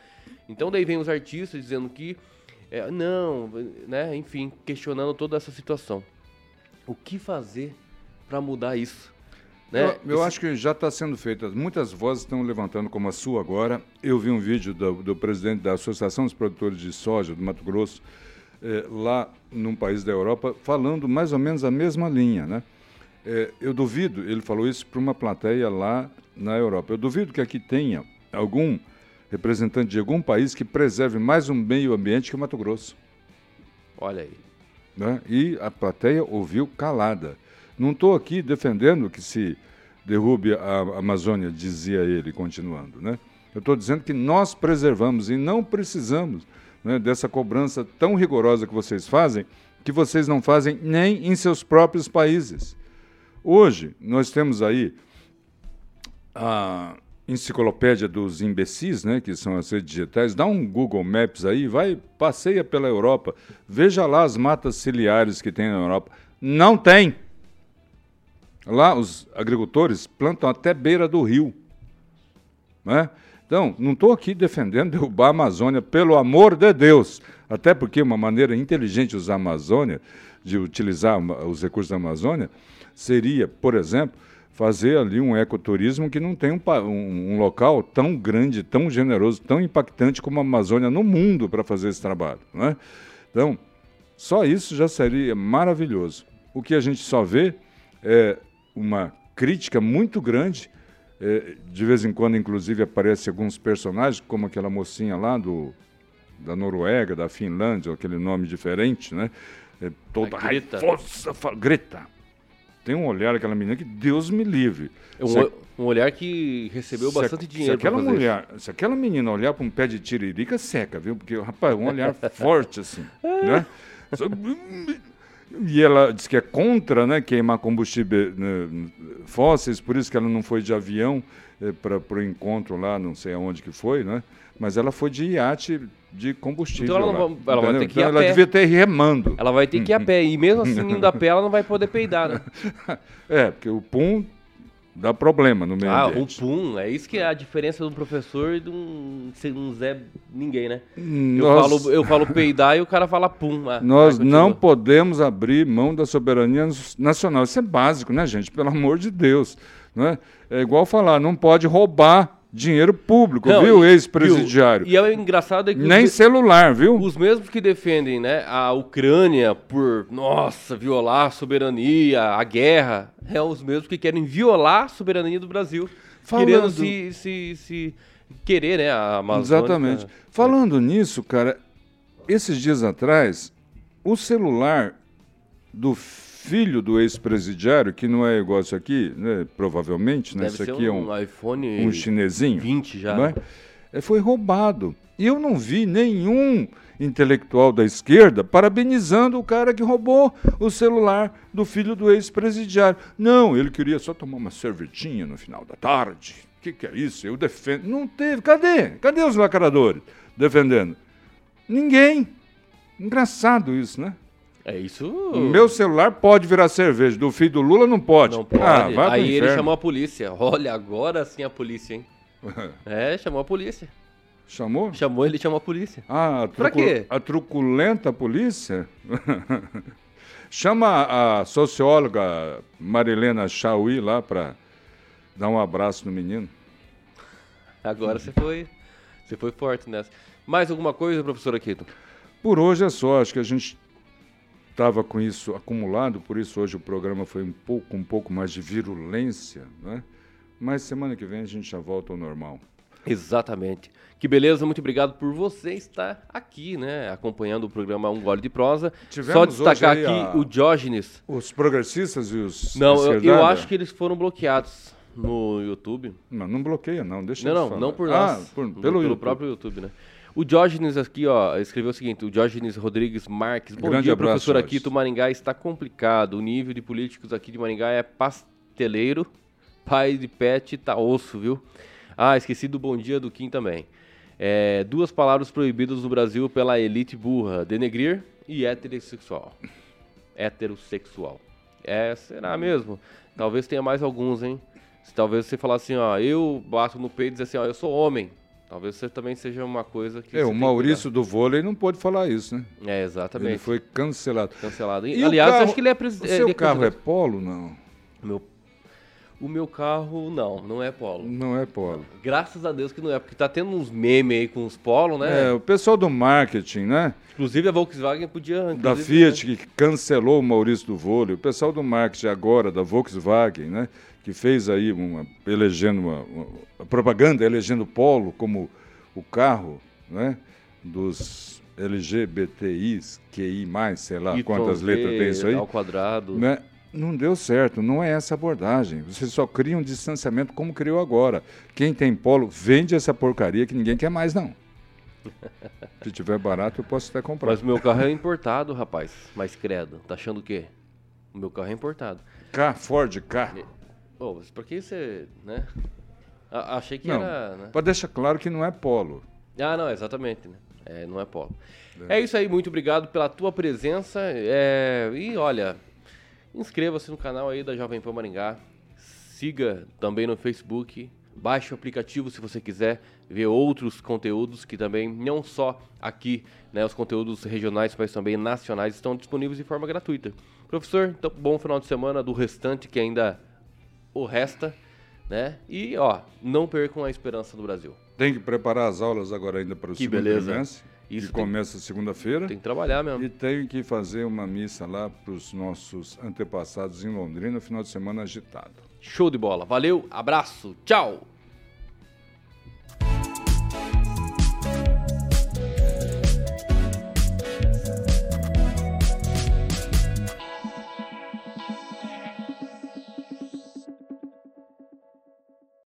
Então daí vem os artistas dizendo que, é, não, né? Enfim, questionando toda essa situação. O que fazer para mudar isso? Né? Eu, eu Esse- acho que já está sendo feita. Muitas vozes estão levantando, como a sua agora. Eu vi um vídeo do, do presidente da Associação dos Produtores de Soja do Mato Grosso, eh, lá num país da Europa, falando mais ou menos a mesma linha. Né? Eh, eu duvido, ele falou isso para uma plateia lá na Europa. Eu duvido que aqui tenha algum representante de algum país que preserve mais o meio ambiente que o Mato Grosso Olha aí. né? e a plateia ouviu calada. Não estou aqui defendendo que se derrube a Amazônia, dizia ele, continuando. Né? Eu estou dizendo que nós preservamos e não precisamos né, dessa cobrança tão rigorosa que vocês fazem, que vocês não fazem nem em seus próprios países. Hoje, nós temos aí a enciclopédia dos imbecis, né, que são as redes digitais, dá um Google Maps aí, vai, passeia pela Europa, veja lá as matas ciliares que tem na Europa. Não tem. Lá os agricultores plantam até beira do rio. Né? Então, não estou aqui defendendo derrubar a Amazônia, pelo amor de Deus. Até porque uma maneira inteligente de usar a Amazônia, de utilizar os recursos da Amazônia, seria, por exemplo, fazer ali um ecoturismo que não tem um, um- um local tão grande, tão generoso, tão impactante como a Amazônia no mundo para fazer esse trabalho. Né? Então, só isso já seria maravilhoso. O que a gente só vê é uma crítica muito grande. é, de vez em quando, inclusive, aparecem alguns personagens, como aquela mocinha lá do, da Noruega, da Finlândia, aquele nome diferente, né? É, toda A Greta. raivosa, fa- Greta. Tem um olhar aquela menina que Deus me livre. É Se- Um, um olhar que recebeu a- bastante dinheiro Se aquela mulher, se aquela menina olhar para um pé de tiririca, seca, viu? Porque, rapaz, um olhar forte assim, né? E ela diz que é contra, né, queimar combustível né, fósseis, por isso que ela não foi de avião para o encontro lá, não sei aonde que foi, né? Mas ela foi de iate de combustível. Então ela, não vai, ela vai ter que ir Então a ela pé. devia ter remando. Ela vai ter que ir a pé. E mesmo assim, indo a pé, ela não vai poder peidar, né? É, porque o pum dá problema no meio Ah, ambiente. pum. É isso que é a diferença de um professor e de um, um Zé ninguém, né? Eu, Nós, falo, eu falo peidar e o cara fala pum. Ah, nós não podemos abrir mão da soberania nacional. Isso é básico, né, gente? Pelo amor de Deus. Né? É igual falar, não pode roubar dinheiro público, Não, viu, ex-presidiário? E, é engraçado é que os Nem me- celular, viu? Os mesmos que defendem né, a Ucrânia por, nossa, violar a soberania, a guerra, é os mesmos que querem violar a soberania do Brasil. Falando- Querendo se, se, se querer, né, a Amazônia. Exatamente. Falando nisso, cara, esses dias atrás, o celular do filho do ex-presidiário, que não é igual isso aqui, né, provavelmente, né, Deve isso aqui é um, um, iPhone um chinesinho, 20 já. não é? É, foi roubado. E eu não vi nenhum intelectual da esquerda parabenizando o cara que roubou o celular do filho do ex-presidiário. Não, ele queria só tomar uma cervejinha no final da tarde. O que, que é isso? Eu defendo. Não teve. Cadê? Cadê os lacradores defendendo? Ninguém. Engraçado isso, né? É isso. Meu celular pode virar cerveja, do filho do Lula não pode. Não pode. Ah, vai Aí ele inferno. chamou a polícia. Olha, agora sim a polícia, hein? É, chamou a polícia. Chamou? Chamou ele chamou a polícia. Ah, a, Pra quê? a truculenta polícia? Chama a socióloga Marilena Chauí lá para dar um abraço no menino. Agora você foi. Você foi forte nessa. Mais alguma coisa, professor Aquito? Por hoje é só, acho que a gente estava com isso acumulado, por isso hoje o programa foi um pouco, um pouco mais de virulência, né? Mas semana que vem a gente já volta ao normal. Exatamente. Que beleza, muito obrigado por você estar aqui, né? Acompanhando o programa Um Gole de Prosa. Tivemos Só destacar aqui a- o Diógenes. Os progressistas e os Não, eu, eu acho que eles foram bloqueados no YouTube. Não, não bloqueia não, deixa Não, não, falar. não por Ah, nós. por- no- pelo, YouTube. próprio YouTube, né? O Diógenes aqui, ó, escreveu o seguinte: o Diógenes Rodrigues Marques. Bom Grande dia, abraço, professor Diógenes. Aquito. Maringá está complicado. O nível de políticos aqui de Maringá é pasteleiro, pai de pet tá osso, viu? Ah, esqueci do bom dia do Kim também. É, duas palavras proibidas no Brasil pela elite burra: denegrir e heterossexual. Heterossexual. É, será mesmo? Talvez tenha mais alguns, hein? Se talvez você falar assim, ó, eu bato no peito e dizer assim, ó, eu sou homem. Talvez você também seja uma coisa que. É, o Maurício do vôlei não pôde falar isso, né? É, exatamente. Ele foi cancelado. cancelado. E Aliás, carro- acho que ele é presidente. seu carro é polo, não? Meu... O meu carro, não, não é polo. Não é polo. Graças a Deus que não é, porque tá tendo uns memes aí com os polos, né? É, o pessoal do marketing, né? Inclusive a Volkswagen podia. Da inclusive, Fiat que cancelou o Maurício do vôlei, o pessoal do marketing agora, da Volkswagen, né? Que fez aí uma, elegendo uma, uma- propaganda, elegendo Polo como o carro, né? Dos LGBTIs, QI+, sei lá Y, quantas letras tem isso aí. Ao quadrado. né? Não deu certo, não é essa abordagem. Você só cria um distanciamento como criou agora. Quem tem polo, vende essa porcaria que ninguém quer mais, não. Se tiver barato, eu posso até comprar. Mas meu carro é importado, rapaz. Mas credo, tá achando o quê? O meu carro é importado. K, Ford K. Pô, mas por que você, né? A- achei que Não, era, né? para deixar claro que não é polo. Ah, não, exatamente, né? É, não é polo. É. isso aí, muito obrigado pela tua presença. é, e olha, inscreva-se no canal aí da Jovem Pan Maringá. Siga também no Facebook. Baixe o aplicativo se você quiser ver outros conteúdos que também, não só aqui, né, os conteúdos regionais, mas também nacionais, estão disponíveis de forma gratuita. Professor, então, bom final de semana do restante que ainda o resta, né? E, ó, não percam a esperança do Brasil. Tem que preparar as aulas agora ainda para o Que segundo beleza. trimestre, Isso que tem- começa segunda-feira. Tem que trabalhar mesmo. E tem que fazer uma missa lá para os nossos antepassados em Londrina, final de semana agitado. Show de bola. Valeu, abraço, tchau!